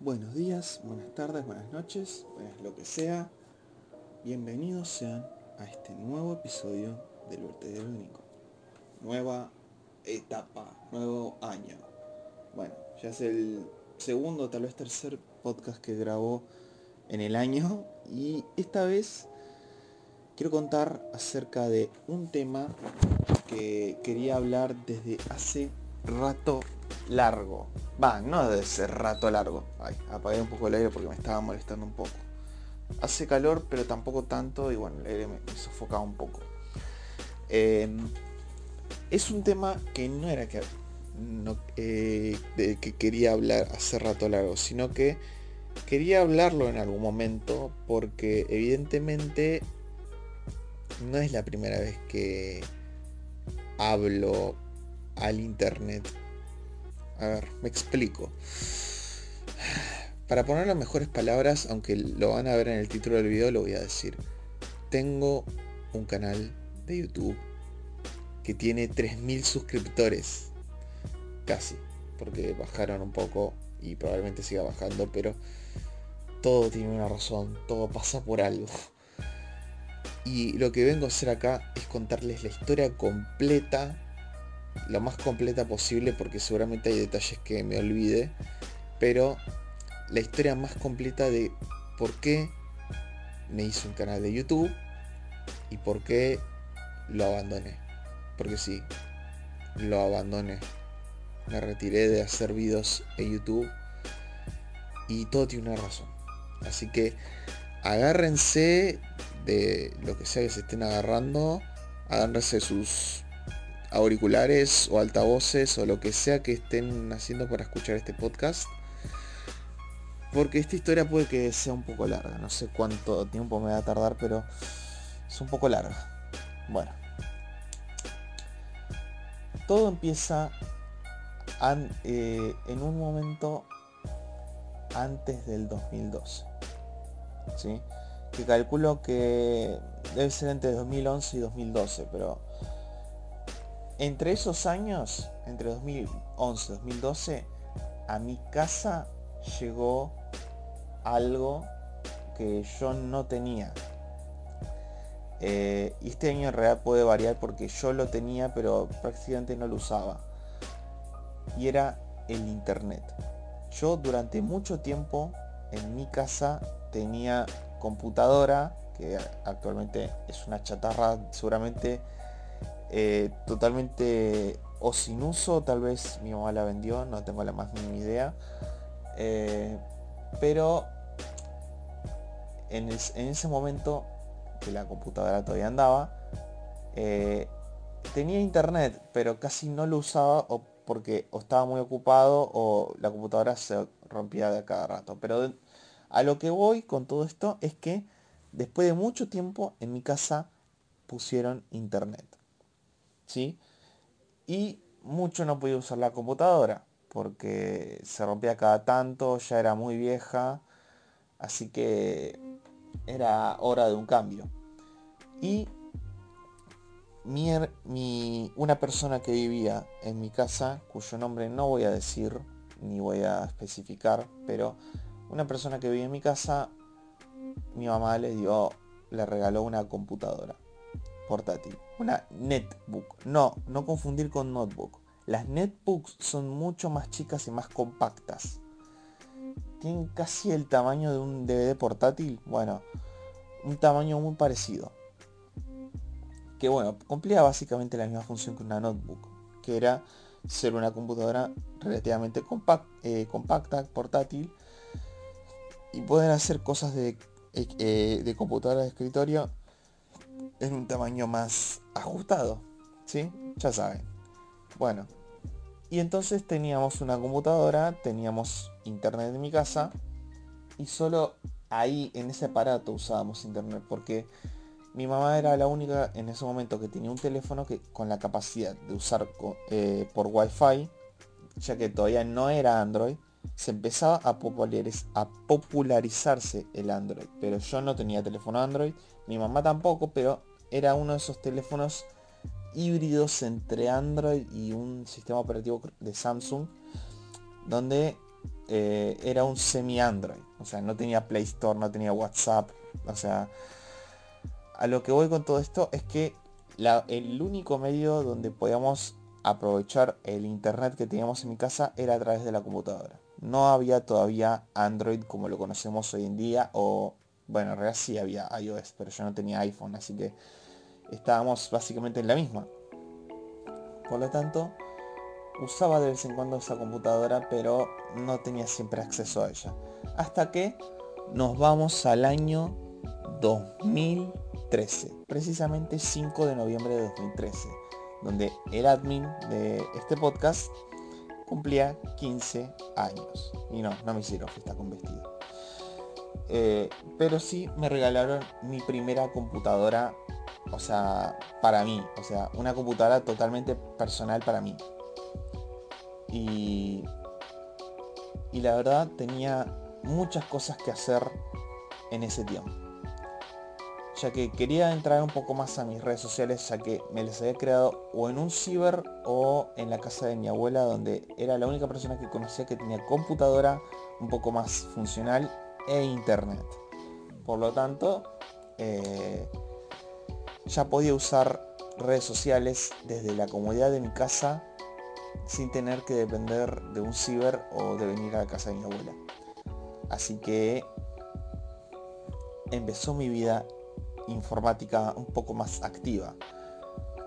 Buenos días, buenas tardes, buenas noches, buenas lo que sea. Bienvenidos sean a este nuevo episodio del vertedero único. Nueva etapa, nuevo año. Bueno, ya es el segundo, tal vez tercer podcast que grabó en el año y esta vez quiero contar acerca de un tema que quería hablar desde hace rato largo. Va, no de ese rato largo. Ay, apagué un poco el aire porque me estaba molestando un poco. Hace calor, pero tampoco tanto y bueno, el aire me, sofocaba un poco. Em, es un tema que no era que, eh, que quería hablar hace rato largo, sino que quería hablarlo en algún momento porque evidentemente no es la primera vez que hablo al internet a ver, me explico. Para poner las mejores palabras, aunque lo van a ver en el título del video, lo voy a decir. Tengo un canal de YouTube que tiene 3.000 suscriptores. Casi. Porque bajaron un poco y probablemente siga bajando, pero todo tiene una razón, todo pasa por algo. Y lo que vengo a hacer acá es contarles la historia completa lo más completa posible porque seguramente hay detalles que me olvide, pero la historia más completa de por qué me hice un canal de YouTube y por qué lo abandoné. Porque sí, lo abandoné. Me retiré de hacer videos en YouTube y todo tiene una razón. Así que agárrense de lo que sea que se estén agarrando, agárrense sus auriculares o altavoces o lo que sea que estén haciendo para escuchar este podcast. Porque esta historia puede que sea un poco larga. No sé cuánto tiempo me va a tardar, pero es un poco larga. Bueno. Todo empieza eh, en un momento antes del 2012. ¿sí? Que calculo que debe ser entre 2011 y 2012, pero entre esos años, entre 2011 y 2012, a mi casa llegó algo que yo no tenía. Eh, y este año en realidad puede variar porque yo lo tenía pero prácticamente no lo usaba. Y era el internet. Yo durante mucho tiempo en mi casa tenía computadora, que actualmente es una chatarra seguramente eh, totalmente o sin uso, tal vez mi mamá la vendió, no tengo la más mínima idea. Eh, pero en, ese momento que la computadora todavía andaba, eh, tenía internet, pero casi no lo usaba o porque o estaba muy ocupado o la computadora se rompía de cada rato. Pero a lo que voy con todo esto es que después de mucho tiempo en mi casa pusieron internet. ¿Sí? Y mucho no podía usar la computadora porque se rompía cada tanto, ya era muy vieja, así que era hora de un cambio. Y mi, una persona que vivía en mi casa, cuyo nombre no voy a decir ni voy a especificar, pero una persona que vivía en mi casa, mi mamá le dio, le regaló una computadora portátil. Una netbook. No, no confundir con notebook. Las netbooks son mucho más chicas y más compactas. Tienen casi el tamaño de un DVD portátil. Bueno, un tamaño muy parecido. Que bueno, cumplía básicamente la misma función que una notebook. Que era ser una computadora relativamente eh, compacta, portátil. Y poder hacer cosas de, eh, de computadora de escritorio en un tamaño más ajustado. ¿Sí? Ya saben. Bueno. Y entonces teníamos una computadora, teníamos internet en mi casa y solo ahí en ese aparato usábamos internet porque mi mamá era la única en ese momento que tenía un teléfono que con la capacidad de usar eh, por wifi ya que todavía no era Android se empezaba a, popularizarse el Android pero yo no tenía teléfono Android mi mamá tampoco pero era uno de esos teléfonos híbridos entre Android y un sistema operativo de Samsung, donde eh, era un semi Android. O sea, no tenía Play Store, no tenía WhatsApp. O sea, a lo que voy con todo esto es que el único medio donde podíamos aprovechar el internet que teníamos en mi casa era a través de la computadora. No había todavía Android como lo conocemos hoy en día o bueno, en realidad sí había iOS, pero yo no tenía iPhone, así que estábamos básicamente en la misma. Por lo tanto, usaba de vez en cuando esa computadora, pero no tenía siempre acceso a ella. Hasta que nos vamos al año 2013, precisamente 5 de noviembre de 2013, donde el admin de este podcast cumplía 15 años. Y no, no me hicieron fiesta con vestido. Eh, pero sí me regalaron mi primera computadora, o sea, para mí. O sea, una computadora totalmente personal para mí. Y, y la verdad tenía muchas cosas que hacer en ese tiempo ya que quería entrar un poco más a mis redes sociales, ya que me les había creado o en un ciber o en la casa de mi abuela, donde era la única persona que conocía que tenía computadora un poco más funcional e internet. Por lo tanto, eh, ya podía usar redes sociales desde la comodidad de mi casa sin tener que depender de un ciber o de venir a la casa de mi abuela. Así que empezó mi vida informática un poco más activa.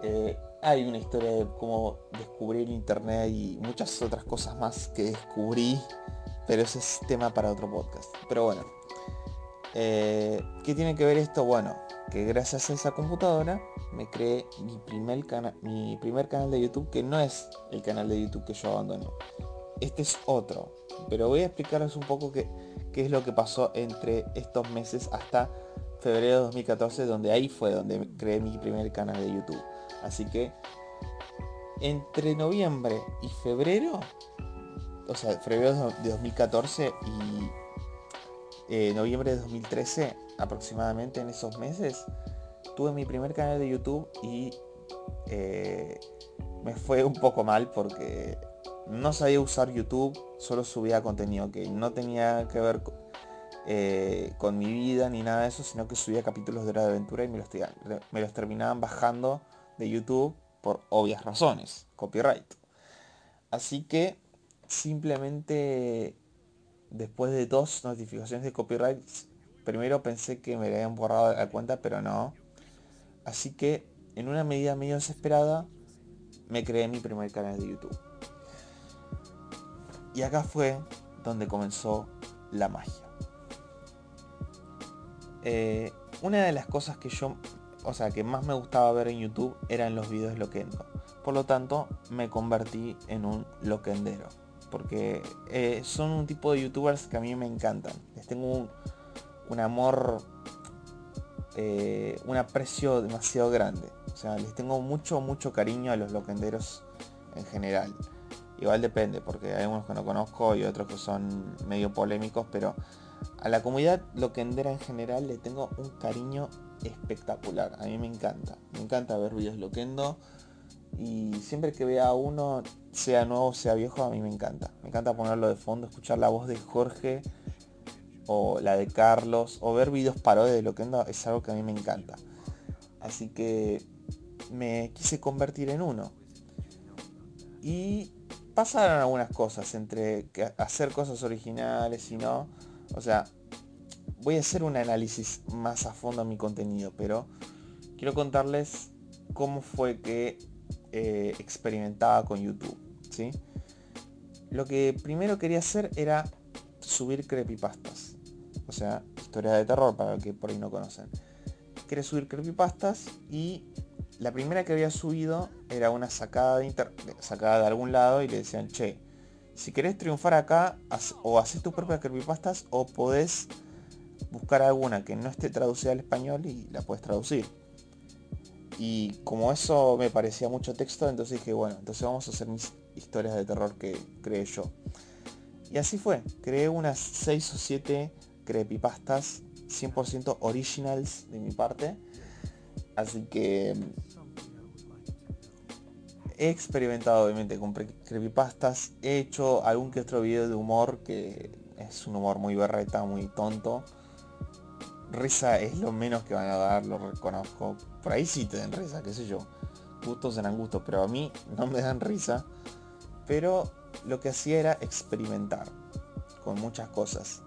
Eh, hay una historia de cómo descubrí el internet y muchas otras cosas más que descubrí, pero ese es tema para otro podcast. Pero bueno, eh, ¿qué tiene que ver esto? Bueno, que gracias a esa computadora me creé mi primer, mi primer canal de YouTube, que no es el canal de YouTube que yo abandoné. Este es otro, pero voy a explicarles un poco qué, qué es lo que pasó entre estos meses hasta febrero de 2014, donde ahí fue donde creé mi primer canal de YouTube. Así que entre noviembre y febrero, o sea, febrero de 2014 y eh, noviembre de 2013, aproximadamente en esos meses, tuve mi primer canal de YouTube y eh, me fue un poco mal porque no sabía usar YouTube, solo subía contenido que no tenía que ver con eh, con mi vida ni nada de eso, sino que subía capítulos de de Aventura y me los, me los terminaban bajando de YouTube por obvias razones, copyright. Así que simplemente después de dos notificaciones de copyright, primero pensé que me habían borrado la cuenta, pero no. Así que en una medida medio desesperada, me creé mi primer canal de YouTube. Y acá fue donde comenzó la magia. Eh, una de las cosas que yo, o sea, que más me gustaba ver en YouTube eran los videos loquendo. Por lo tanto, me convertí en un loquendero. Porque eh, son un tipo de youtubers que a mí me encantan. Les tengo un, amor, eh, un aprecio demasiado grande. O sea, les tengo mucho, mucho cariño a los loquenderos en general. Igual depende, porque hay unos que no conozco y otros que son medio polémicos, pero a la comunidad loquendera en general le tengo un cariño espectacular. A mí me encanta. Me encanta ver videos loquendo. Y siempre que vea uno, sea nuevo, sea viejo, a mí me encanta. Me encanta ponerlo de fondo, escuchar la voz de Jorge o la de Carlos o ver videos parodias de loquendo es algo que a mí me encanta. Así que me quise convertir en uno. Y pasaron algunas cosas entre hacer cosas originales y no o sea, voy a hacer un análisis más a fondo a mi contenido, pero quiero contarles cómo fue que eh, experimentaba con YouTube. ¿sí? Lo que primero quería hacer era subir creepypastas. O sea, historias de terror para los que por ahí no conocen. Quería subir creepypastas y la primera que había subido era una sacada de, sacada de algún lado y le decían, che, si querés triunfar acá, o haces tus propias creepypastas o podés buscar alguna que no esté traducida al español y la puedes traducir. Y como eso me parecía mucho texto, entonces dije, bueno, entonces vamos a hacer mis historias de terror que creé yo. Y así fue, creé unas 6 o 7 creepypastas 100% originals de mi parte. Así que he experimentado obviamente con creepypastas, he hecho algún que otro video de humor que es un humor muy berreta, muy tonto. Risa es lo menos que van a dar, lo reconozco. Por ahí sí te den risa, qué sé yo. Gustos serán gustos, pero a mí no me dan risa. Pero lo que hacía era experimentar con muchas cosas.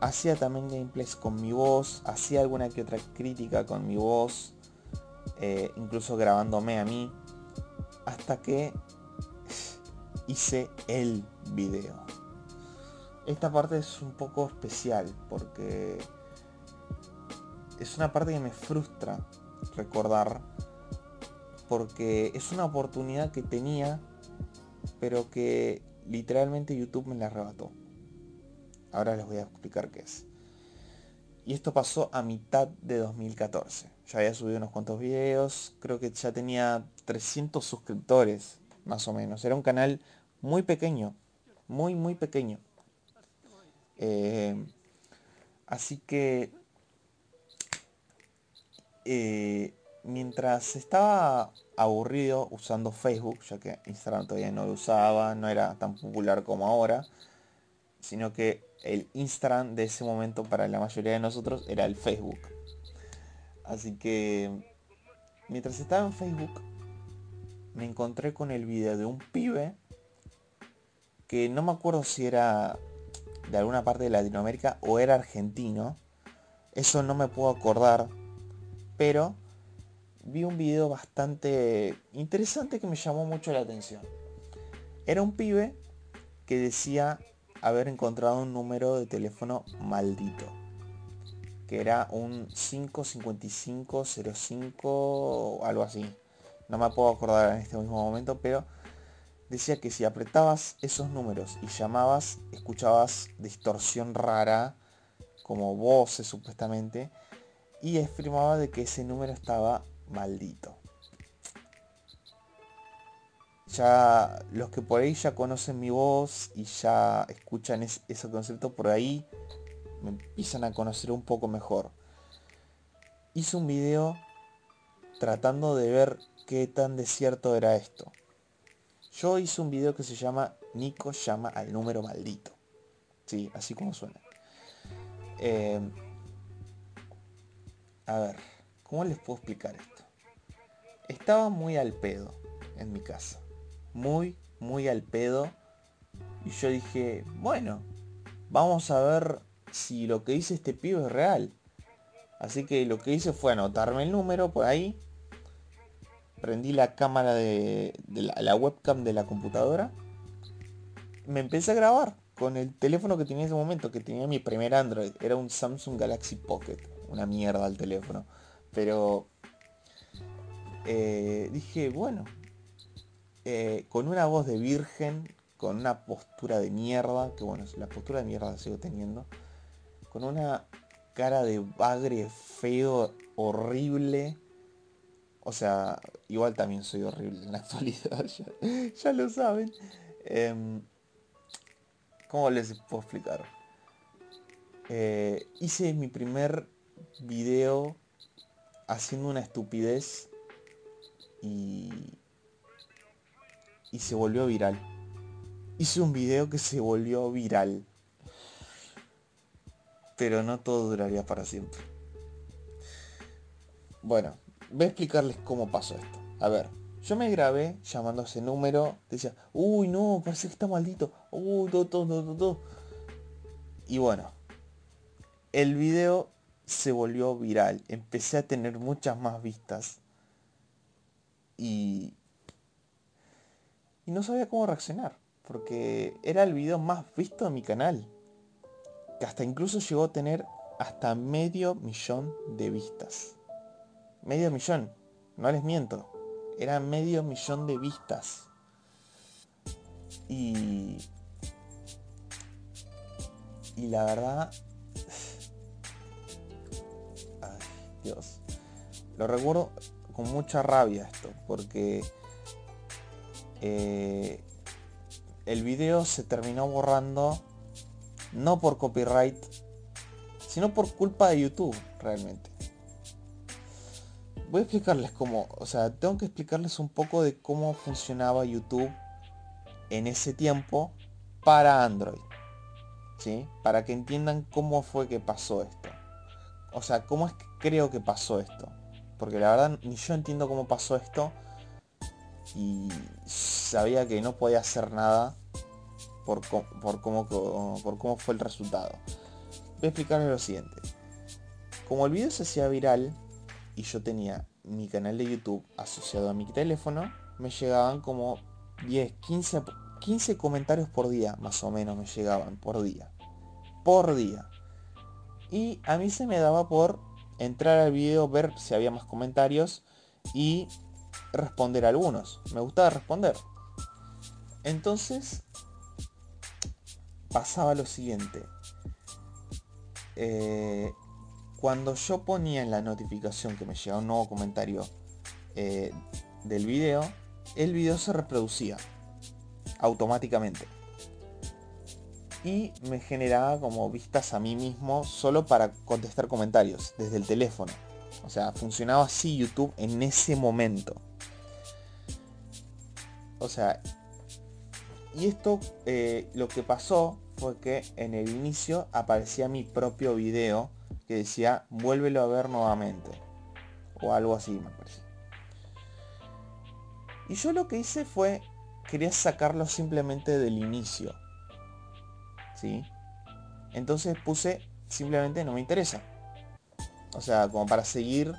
Hacía también gameplays con mi voz, hacía alguna que otra crítica con mi voz, eh, incluso grabándome a mí, hasta que hice el video. Esta parte es un poco especial porque es una parte que me frustra recordar porque es una oportunidad que tenía pero que literalmente YouTube me la arrebató. Ahora les voy a explicar qué es. Y esto pasó a mitad de 2014. Ya había subido unos cuantos videos, creo que ya tenía 300 suscriptores, más o menos. Era un canal muy pequeño, muy, muy pequeño. Eh, así que eh, mientras estaba aburrido usando Facebook, ya que Instagram todavía no lo usaba, no era tan popular como ahora, sino que el Instagram de ese momento para la mayoría de nosotros era el Facebook. Así que mientras estaba en Facebook me encontré con el video de un pibe que no me acuerdo si era de alguna parte de Latinoamérica o era argentino. Eso no me puedo acordar. Pero vi un video bastante interesante que me llamó mucho la atención. Era un pibe que decía haber encontrado un número de teléfono maldito. Que era un 55505 o algo así. No me puedo acordar en este mismo momento, pero decía que si apretabas esos números y llamabas, escuchabas distorsión rara, como voces supuestamente, y afirmaba de que ese número estaba maldito ya los que por ahí ya conocen mi voz y ya escuchan ese concepto por ahí, me empiezan a conocer un poco mejor. Hice un video tratando de ver qué tan desierto era esto. Yo hice un video que se llama Nico llama al número maldito. Sí, así como suena. Em, a ver, ¿cómo les puedo explicar esto? Estaba muy al pedo en mi casa muy, muy al pedo. Y yo dije, bueno, vamos a ver si lo que dice este pibe es real. Así que lo que hice fue anotarme el número por ahí. Prendí la cámara de, la, webcam de la computadora. Me empecé a grabar con el teléfono que tenía en ese momento, que tenía mi primer Android. Era un Samsung Galaxy Pocket. Una mierda el teléfono. Pero eh, dije, bueno, eh, con una voz de virgen, con una postura de mierda, que bueno, la postura de mierda la sigo teniendo, con una cara de bagre feo, horrible. O sea, igual también soy horrible en la actualidad, ya, lo saben. Em, ¿Cómo les puedo explicar? Eh, hice mi primer video haciendo una estupidez y y se volvió viral. Hice un video que se volvió viral. Pero no todo duraría para siempre. Bueno, voy a explicarles cómo pasó esto. A ver, yo me grabé llamando a ese número. Decía, uy no, parece que está maldito. Uy, todo, todo, todo. Y bueno, el video se volvió viral. Empecé a tener muchas más vistas. Y y no sabía cómo reaccionar, porque era el video más visto de mi canal, que hasta incluso llegó a tener hasta medio millón de vistas. Medio millón, no les miento, era medio millón de vistas. Y... Y la verdad... Ay, Dios. Lo recuerdo con mucha rabia esto, porque eh, el video se terminó borrando no por copyright, sino por culpa de YouTube, realmente. voy a explicarles cómo, o sea, tengo que explicarles un poco de cómo funcionaba YouTube en ese tiempo para Android. ¿Sí? Para que entiendan cómo fue que pasó esto. O sea, cómo es que creo que pasó esto. Porque la verdad ni yo entiendo cómo pasó esto. Y sabía que no podía hacer nada por, cómo, cómo fue el resultado. Voy a explicarles lo siguiente. Como el video se hacía viral y yo tenía mi canal de YouTube asociado a mi teléfono, me llegaban como 10, 15, 15 comentarios por día, más o menos me llegaban por día. Por día. Y a mí se me daba por entrar al video, ver si había más comentarios y responder algunos. Me gustaba responder. Entonces pasaba lo siguiente. Eh, cuando yo ponía en la notificación que me llegaba un nuevo comentario eh, del video, el video se reproducía automáticamente. Y me generaba como vistas a mí mismo solo para contestar comentarios desde el teléfono. O sea, funcionaba así YouTube en ese momento. O sea, y esto eh, lo que pasó fue que en el inicio aparecía mi propio video que decía vuélvelo a ver nuevamente. O algo así me parece. Y yo lo que hice fue, quería sacarlo simplemente del inicio. ¿Sí? Entonces puse simplemente no me interesa. O sea, como para seguir,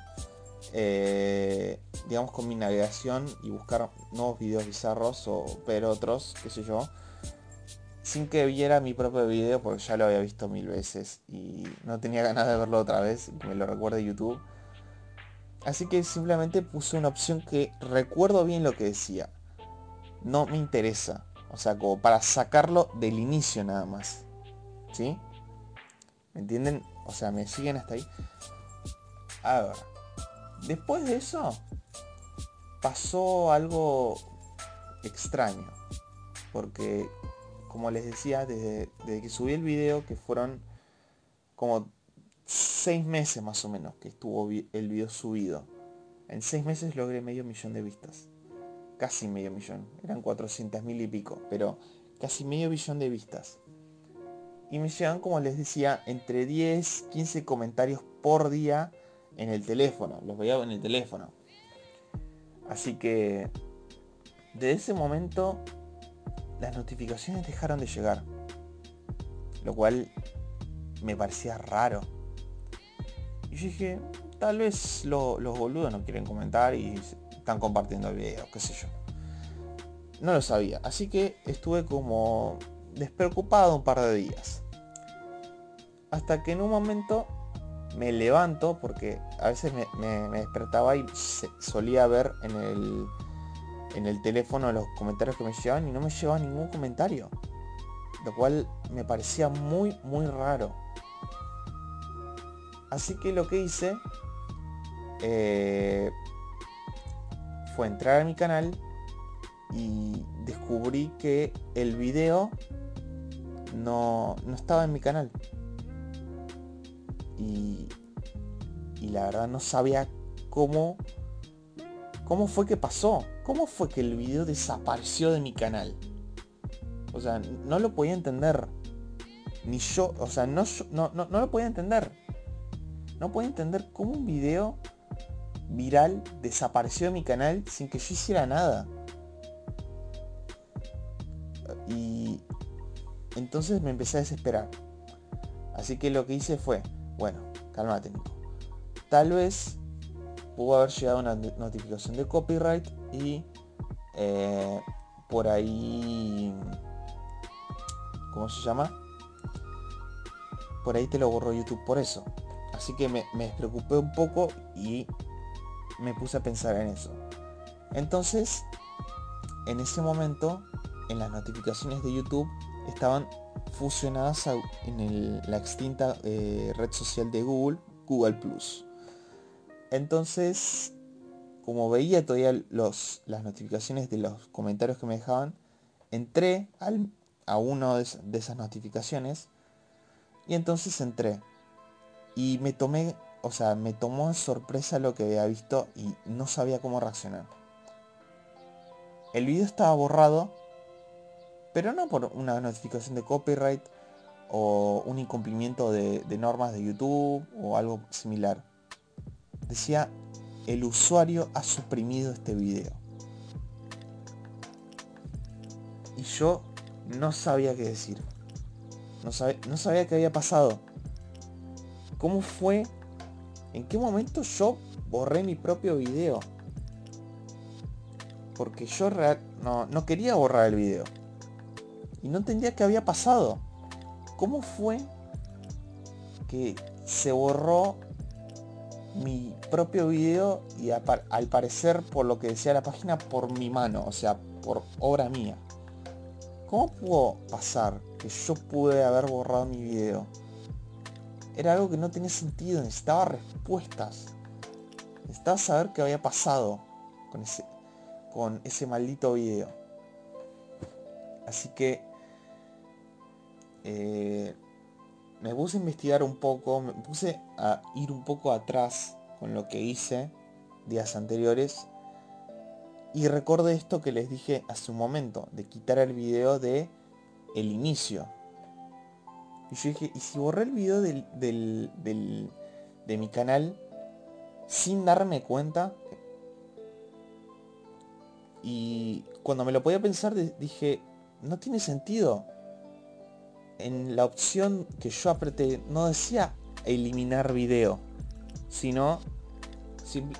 eh, digamos, con mi navegación y buscar nuevos videos bizarros o ver otros, qué sé yo sin que viera mi propio video porque ya lo había visto mil veces y no tenía ganas de verlo otra vez, que me lo recuerde YouTube. Así que simplemente puse una opción que recuerdo bien lo que decía. No me interesa. O sea, como para sacarlo del inicio nada más. ¿Sí? ¿Me entienden? O sea, me siguen hasta ahí. A ver. Después de eso, pasó algo extraño. Porque como les decía, desde, que subí el video, que fueron como seis meses más o menos que estuvo el video subido. En seis meses logré medio millón de vistas. Casi medio millón. Eran 400 mil y pico. Pero casi medio millón de vistas. Y me llegan, como les decía, entre 10, 15 comentarios por día en el teléfono. Los veía en el teléfono. Así que, de ese momento las notificaciones dejaron de llegar. Lo cual me parecía raro. Y yo dije, tal vez los boludos no quieren comentar y están compartiendo el video, qué sé yo. No lo sabía. Así que estuve como despreocupado un par de días. Hasta que en un momento me levanto, porque a veces me, despertaba y solía ver en el en el teléfono los comentarios que me llevaban y no me llevaba ningún comentario. Lo cual me parecía muy, muy raro. Así que lo que hice eh, fue entrar a mi canal y descubrí que el video no, no estaba en mi canal. Y, y la verdad no sabía cómo ¿Cómo fue que pasó? ¿Cómo fue que el video desapareció de mi canal? O sea, no lo podía entender. Ni yo, o sea, no, no, no, lo podía entender. No podía entender cómo un video viral desapareció de mi canal sin que yo hiciera nada. Y entonces me empecé a desesperar. Así que lo que hice fue, bueno, cálmate Nico. Tal vez pudo haber llegado una notificación de copyright y eh, por ahí ¿cómo se llama? por ahí te lo borró YouTube por eso así que me, me despreocupé un poco y me puse a pensar en eso entonces en ese momento en las notificaciones de YouTube estaban fusionadas en la extinta eh, red social de Google, Google Plus. Entonces, como veía todavía los, las notificaciones de los comentarios que me dejaban, entré a uno de, esas notificaciones y entonces entré. Y me tomé o sea, me tomó en sorpresa lo que había visto y no sabía cómo reaccionar. El video estaba borrado, pero no por una notificación de copyright o un incumplimiento de, normas de YouTube o algo similar. Decía, el usuario ha suprimido este video. Y yo no sabía qué decir. No, sabía, no sabía qué había pasado. ¿Cómo fue? ¿En qué momento yo borré mi propio video? Porque yo no, no quería borrar el video. Y no entendía qué había pasado. ¿Cómo fue que se borró mi propio video y al parecer por lo que decía la página por mi mano, o sea, por obra mía? ¿Cómo pudo pasar que yo pude haber borrado mi video? Era algo que no tenía sentido, necesitaba respuestas. Necesitaba saber qué había pasado con ese, con ese maldito video. Así que eh, me puse a investigar un poco, me puse a ir un poco atrás con lo que hice días anteriores y recordé esto que les dije hace un momento, de quitar el video de el inicio. Y yo dije, ¿y si borré el video del, de mi canal sin darme cuenta? Y cuando me lo podía pensar dije, no tiene sentido en la opción que yo apreté no decía eliminar video, sino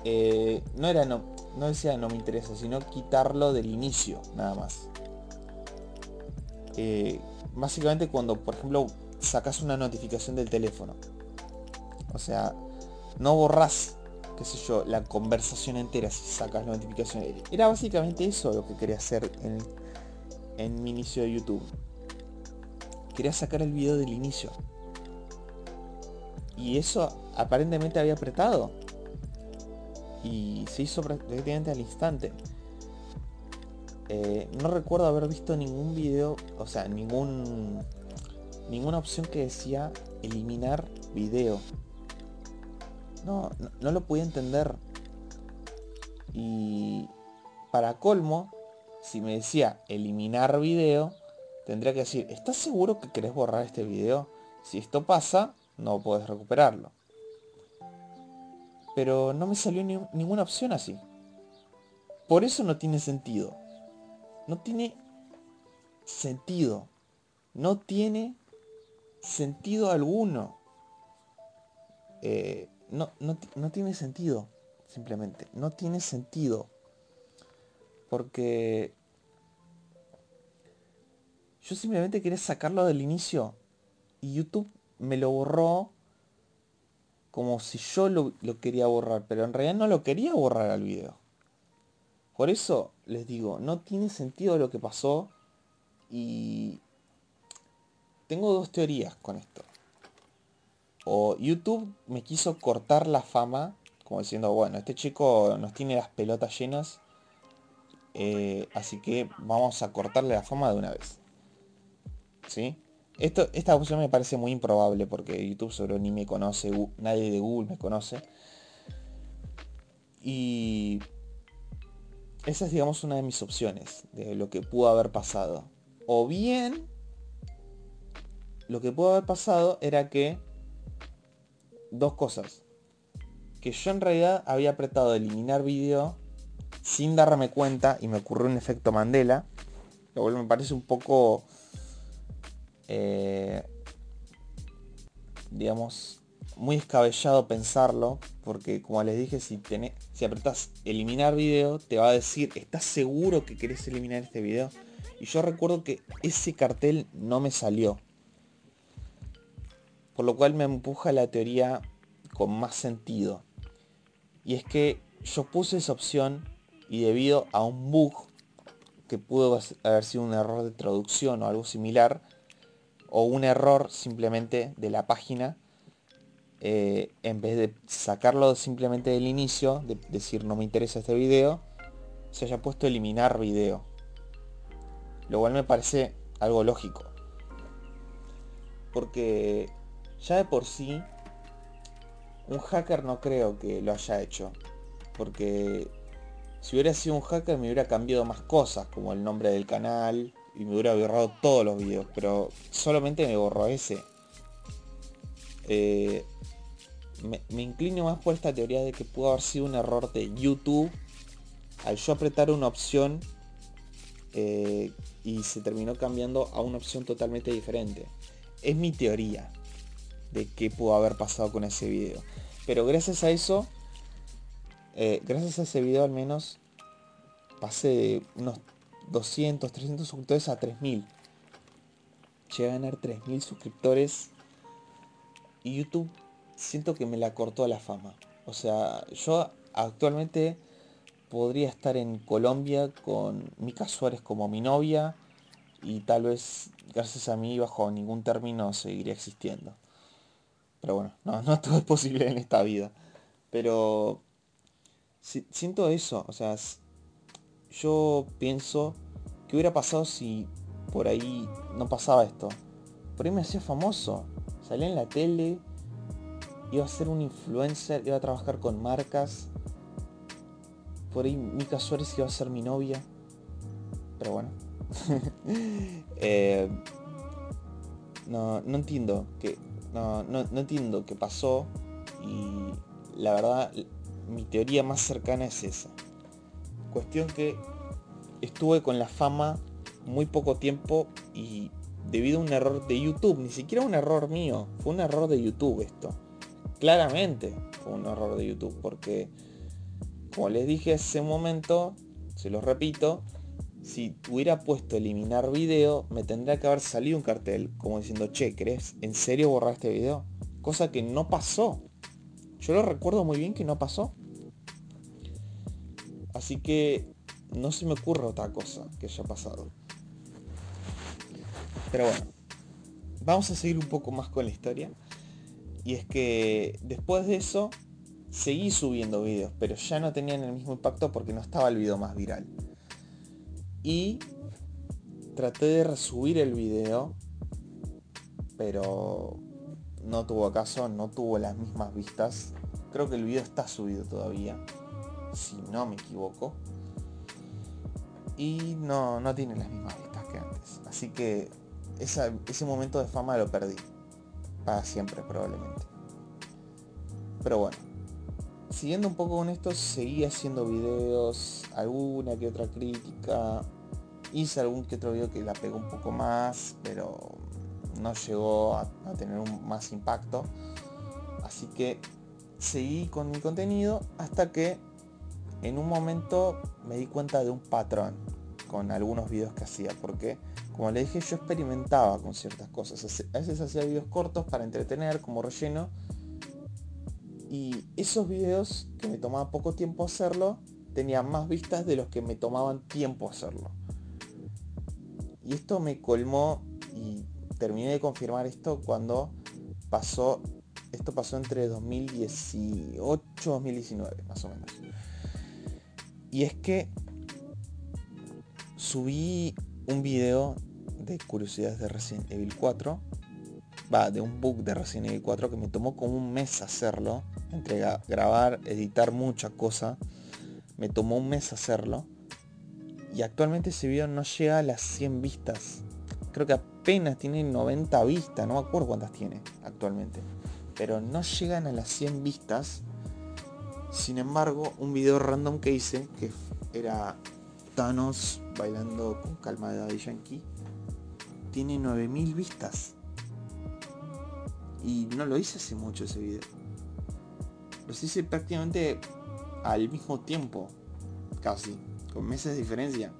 eh, no era no, no decía no me interesa, sino quitarlo del inicio, nada más. Eh, básicamente cuando, por ejemplo, sacas una notificación del teléfono. O sea, no borras, qué sé yo, la conversación entera si sacas la notificación. Era básicamente eso lo que quería hacer en, en mi inicio de YouTube quería sacar el video del inicio. Y eso aparentemente había apretado. Y se hizo prácticamente al instante. Eh, no recuerdo haber visto ningún video, o sea, ningún ninguna opción que decía eliminar video. No, no, no lo podía entender. Y para colmo, si me decía eliminar video, tendría que decir, ¿estás seguro que querés borrar este video? Si esto pasa, no puedes recuperarlo. Pero no me salió ninguna opción así. Por eso no tiene sentido. No tiene sentido. No tiene sentido alguno. Eh, no, no, no tiene sentido. Simplemente. No tiene sentido. Porque yo simplemente quería sacarlo del inicio y YouTube me lo borró como si yo lo, quería borrar, pero en realidad no lo quería borrar al video. Por eso les digo, no tiene sentido lo que pasó y tengo dos teorías con esto. O YouTube me quiso cortar la fama, como diciendo, bueno, este chico nos tiene las pelotas llenas, eh, así que vamos a cortarle la fama de una vez. ¿Sí? Esta opción me parece muy improbable porque YouTube solo ni me conoce, nadie de Google me conoce. Y esa es digamos una de mis opciones de lo que pudo haber pasado. O bien, lo que pudo haber pasado era que dos cosas. Que yo en realidad había apretado eliminar vídeo sin darme cuenta y me ocurrió un efecto Mandela. Lo cual me parece un poco eh, digamos, muy escabellado pensarlo, porque como les dije, si, tenés, si apretás eliminar video, te va a decir, ¿estás seguro que querés eliminar este video? Y yo recuerdo que ese cartel no me salió. Por lo cual me empuja la teoría con más sentido. Y es que yo puse esa opción y debido a un bug que pudo haber sido un error de traducción o algo similar, o un error simplemente de la página, eh, en vez de sacarlo simplemente del inicio, de decir no me interesa este video, se haya puesto eliminar video. Lo cual me parece algo lógico. Porque ya de por sí, un hacker no creo que lo haya hecho. Porque si hubiera sido un hacker me hubiera cambiado más cosas, como el nombre del canal, y me hubiera borrado todos los videos, pero solamente me borró ese. Eh, me, inclino más por esta teoría de que pudo haber sido un error de YouTube al yo apretar una opción eh, y se terminó cambiando a una opción totalmente diferente. Es mi teoría de qué pudo haber pasado con ese video. Pero gracias a eso, eh, gracias a ese video al menos, pasé unos 200, 300 suscriptores a 3000. Llegué a ganar 3000 suscriptores. Y YouTube siento que me la cortó la fama. O sea, yo actualmente podría estar en Colombia con Mica Suárez como mi novia y tal vez gracias a mí bajo ningún término seguiría existiendo. Pero bueno, no, no todo es posible en esta vida. Pero siento eso, o sea, yo pienso que hubiera pasado si por ahí no pasaba esto. Por ahí me hacía famoso, salía en la tele, iba a ser un influencer, iba a trabajar con marcas. Por ahí Mika Suárez iba a ser mi novia. Pero bueno. Eh, no, entiendo que. No, no, no entiendo qué pasó. Y la verdad, mi teoría más cercana es esa. Cuestión que estuve con la fama muy poco tiempo y debido a un error de YouTube, ni siquiera un error mío, fue un error de YouTube esto claramente fue un error de YouTube porque como les dije hace un momento, se los repito, si hubiera puesto eliminar video, me tendría que haber salido un cartel como diciendo, che, ¿crees en serio borrar este video? Cosa que no pasó. Yo lo recuerdo muy bien que no pasó. Así que no se me ocurre otra cosa que haya pasado. Pero bueno, vamos a seguir un poco más con la historia. Y es que después de eso seguí subiendo vídeos, pero ya no tenían el mismo impacto porque no estaba el video más viral. Y traté de resubir el video, pero no tuvo caso, no tuvo las mismas vistas. Creo que el video está subido todavía, si no me equivoco. Y no, no tiene las mismas vistas que antes. Así que ese momento de fama lo perdí para siempre probablemente. Pero bueno, siguiendo un poco con esto, seguí haciendo videos, alguna que otra crítica, hice algún que otro video que la pegó un poco más, pero no llegó a, tener un más impacto. Así que seguí con mi contenido hasta que en un momento me di cuenta de un patrón con algunos videos que hacía, porque como le dije yo experimentaba con ciertas cosas, a veces hacía videos cortos para entretener como relleno y esos videos que me tomaba poco tiempo hacerlo tenían más vistas de los que me tomaban tiempo hacerlo. Y esto me colmó y terminé de confirmar esto cuando pasó, esto pasó entre 2018 2019 más o menos. Y es que subí un video de curiosidades de Resident Evil 4. Va, de un bug de Resident Evil 4 que me tomó como un mes hacerlo. Entre grabar, editar mucha cosa. Me tomó un mes hacerlo. Y actualmente ese video no llega a las 100 vistas. Creo que apenas tiene 90 vistas. No me acuerdo cuántas tiene actualmente. Pero no llegan a las 100 vistas. Sin embargo, un video random que hice, que era Thanos bailando con calma de Daddy Yankee tiene 9000 vistas. Y no lo hice hace mucho ese video. Los hice prácticamente al mismo tiempo, casi, con meses de diferencia.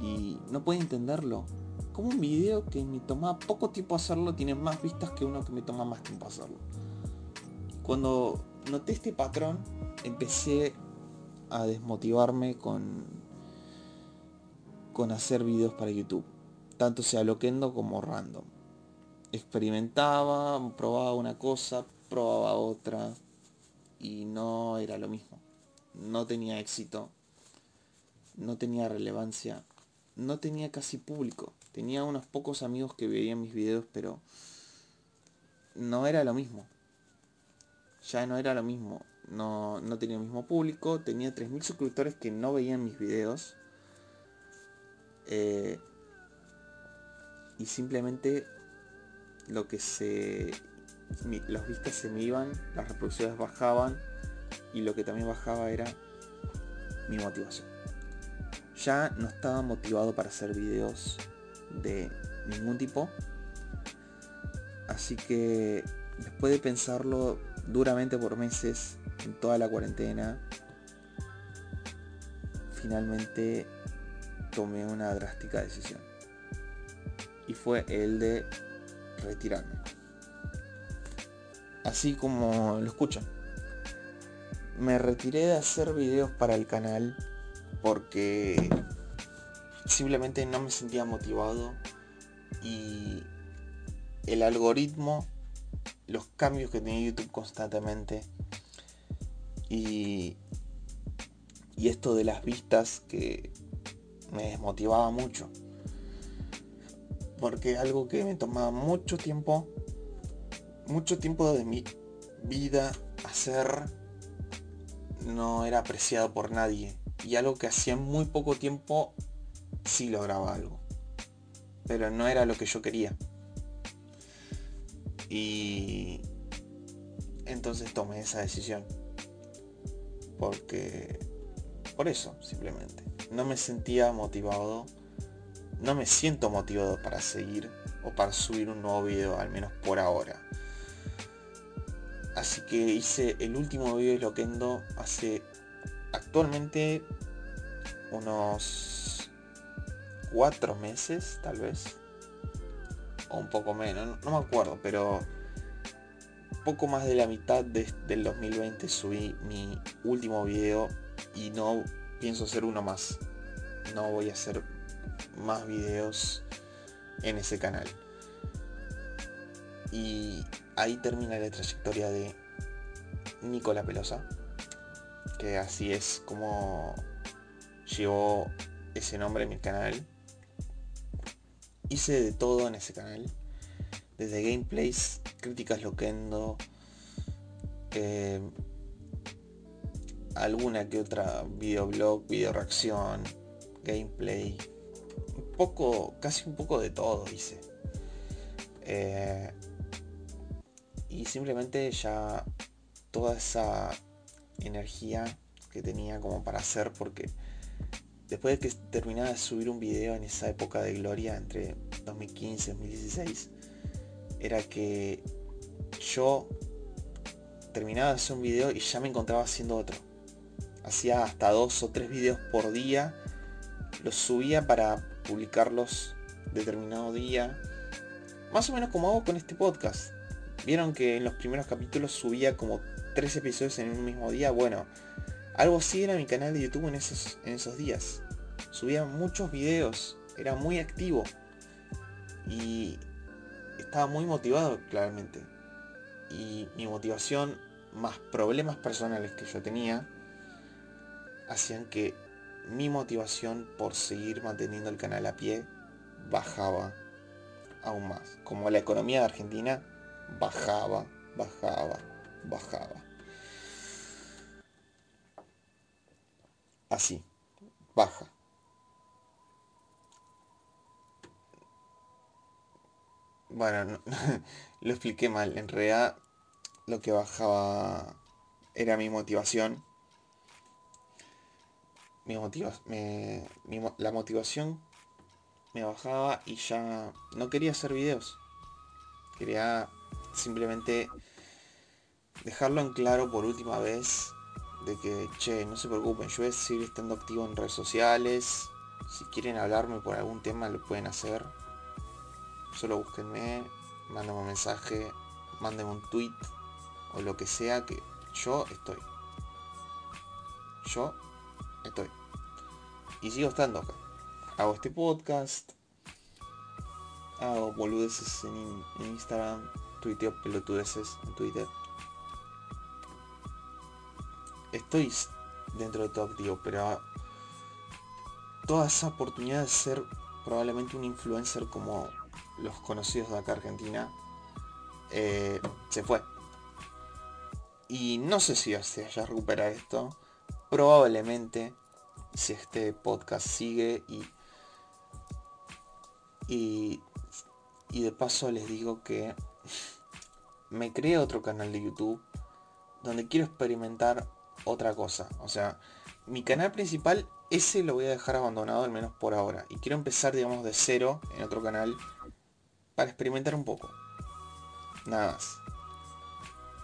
Y no puedo entenderlo. Como un video que me toma poco tiempo hacerlo tiene más vistas que uno que me toma más tiempo hacerlo. Cuando noté este patrón, empecé a desmotivarme con, con hacer videos para YouTube. Tanto sea loquendo como random. Experimentaba, probaba una cosa, probaba otra y no era lo mismo. No tenía éxito, no tenía relevancia, no tenía casi público. Tenía unos pocos amigos que veían mis videos, pero no era lo mismo. Ya no era lo mismo. No, no tenía el mismo público. Tenía 3.000 suscriptores que no veían mis videos. Eh, y simplemente lo que se... Las vistas se me iban, las reproducciones bajaban y lo que también bajaba era mi motivación. Ya no estaba motivado para hacer videos de ningún tipo. Así que después de pensarlo duramente por meses, en toda la cuarentena, finalmente tomé una drástica decisión. Y fue el de retirarme. Así como lo escuchan. Me retiré de hacer videos para el canal porque simplemente no me sentía motivado y el algoritmo, los cambios que tenía YouTube constantemente y, y esto de las vistas que me desmotivaba mucho. Porque algo que me tomaba mucho tiempo, mucho tiempo de mi vida hacer, no era apreciado por nadie. Y algo que hacía muy poco tiempo, sí lograba algo. Pero no era lo que yo quería. Y entonces tomé esa decisión. Porque... Por eso, simplemente no me sentía motivado, no me siento motivado para seguir o para subir un nuevo video, al menos por ahora. Así que hice el último video de Loquendo hace actualmente unos cuatro meses, tal vez. O un poco menos, no, me acuerdo, pero poco más de la mitad del 2020 subí mi último video y no pienso hacer uno más. No voy a hacer más videos en ese canal. Y ahí termina la trayectoria de Nicola Pelosa. Que así es como llevó ese nombre en mi canal. Hice de todo en ese canal. Desde gameplays, críticas loquendo, eh, alguna que otra videoblog, video reacción, gameplay, un poco, casi un poco de todo hice. Eh, y simplemente ya toda esa energía que tenía como para hacer porque después de que terminaba de subir un video en esa época de gloria entre 2015 y 2016 era que yo terminaba de hacer un video y ya me encontraba haciendo otro hacía hasta dos o tres videos por día, los subía para publicarlos determinado día, más o menos como hago con este podcast. Vieron que en los primeros capítulos subía como tres episodios en un mismo día, bueno, algo así era mi canal de YouTube en esos, en esos días. Subía muchos videos, era muy activo y estaba muy motivado claramente. Y mi motivación más problemas personales que yo tenía hacían que mi motivación por seguir manteniendo el canal a pie bajaba aún más. Como la economía de Argentina bajaba, bajaba, bajaba. Así, baja. Bueno, lo expliqué mal. En realidad lo que bajaba era mi motivación mi la motivación me bajaba y ya no quería hacer videos. Quería simplemente dejarlo en claro por última vez de que, che, no se preocupen, yo voy seguir estando activo en redes sociales. Si quieren hablarme por algún tema lo pueden hacer. Solo búsquenme, mándenme un mensaje, mándenme un tweet o lo que sea que yo estoy. Yo estoy. Y sigo estando acá. Hago este podcast. Hago boludeces en, Instagram. Tuiteo pelotudeces en Twitter. Estoy dentro de todo activo, pero toda esa oportunidad de ser probablemente un influencer como los conocidos de acá Argentina eh, se fue Y no sé si se haya recuperar esto. Probablemente si este podcast sigue y, y, y de paso les digo que me creé otro canal de YouTube donde quiero experimentar otra cosa. O sea, mi canal principal, ese lo voy a dejar abandonado al menos por ahora. Y quiero empezar, digamos, de cero en otro canal para experimentar un poco. Nada más.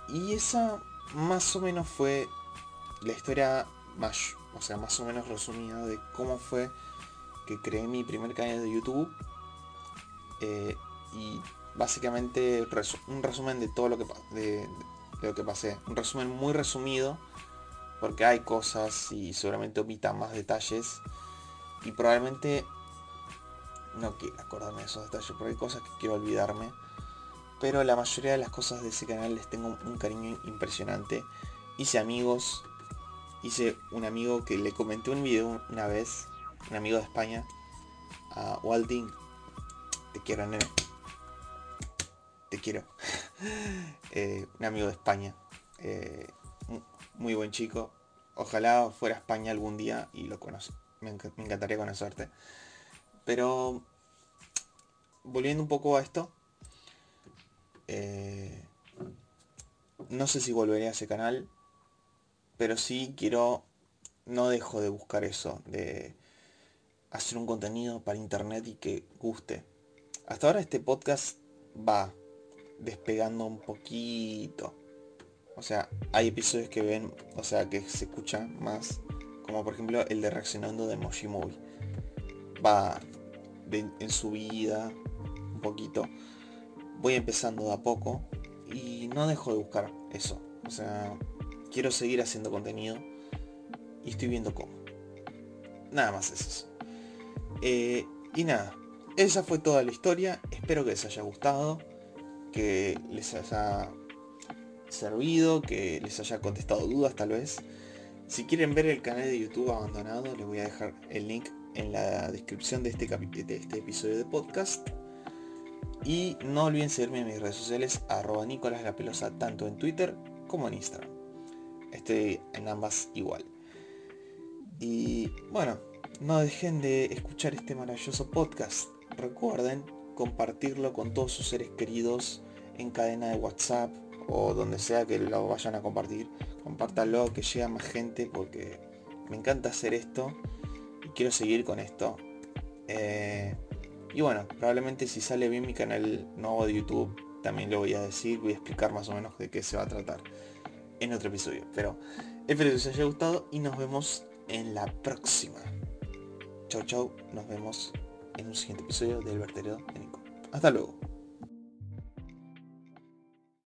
Y esa más o menos fue la historia más, o sea, más o menos resumida de cómo fue que creé mi primer canal de YouTube. Eh, y básicamente un resumen de todo lo que de, lo que pasé. Un resumen muy resumido. Porque hay cosas y seguramente omita más detalles. Y probablemente no quiero acordarme de esos detalles porque hay cosas que quiero olvidarme. Pero la mayoría de las cosas de ese canal les tengo un cariño impresionante. Hice amigos. Hice un amigo que le comenté un video una vez. Un amigo de España. A Walding. Te quiero, nene. Te quiero. Eh, un amigo de España. Eh, muy buen chico. Ojalá fuera a España algún día y lo conoce. Me, me encantaría conocerte. Pero volviendo un poco a esto. Eh, no sé si volveré a ese canal. Pero sí quiero. No dejo de buscar eso. De hacer un contenido para internet y que guste. Hasta ahora este podcast va despegando un poquito. O sea, hay episodios que ven, o sea, que se escuchan más. Como por ejemplo el de reaccionando de Moshi Movie. Va en su vida un poquito. Voy empezando de a poco y no dejo de buscar eso. O sea, quiero seguir haciendo contenido y estoy viendo cómo. Nada más es eso. Eh, y nada, esa fue toda la historia. Espero que les haya gustado, que les haya servido, que les haya contestado dudas tal vez. Si quieren ver el canal de YouTube abandonado, les voy a dejar el link en la descripción de este, de este episodio de podcast. Y no olviden seguirme en mis redes sociales, arroba Nicolás La Pelosa, tanto en Twitter como en Instagram. Estoy en ambas igual. Y bueno, no dejen de escuchar este maravilloso podcast. Recuerden compartirlo con todos sus seres queridos en cadena de WhatsApp o donde sea que lo vayan a compartir. Compártalo, que llegue más gente porque me encanta hacer esto y quiero seguir con esto. Eh, y bueno, probablemente si sale bien mi canal nuevo de YouTube, también lo voy a decir, voy a explicar más o menos de qué se va a tratar en otro episodio. Pero espero que os haya gustado y nos vemos en la próxima. Chau chau, nos vemos en un siguiente episodio del vertedero de Nico. Hasta luego.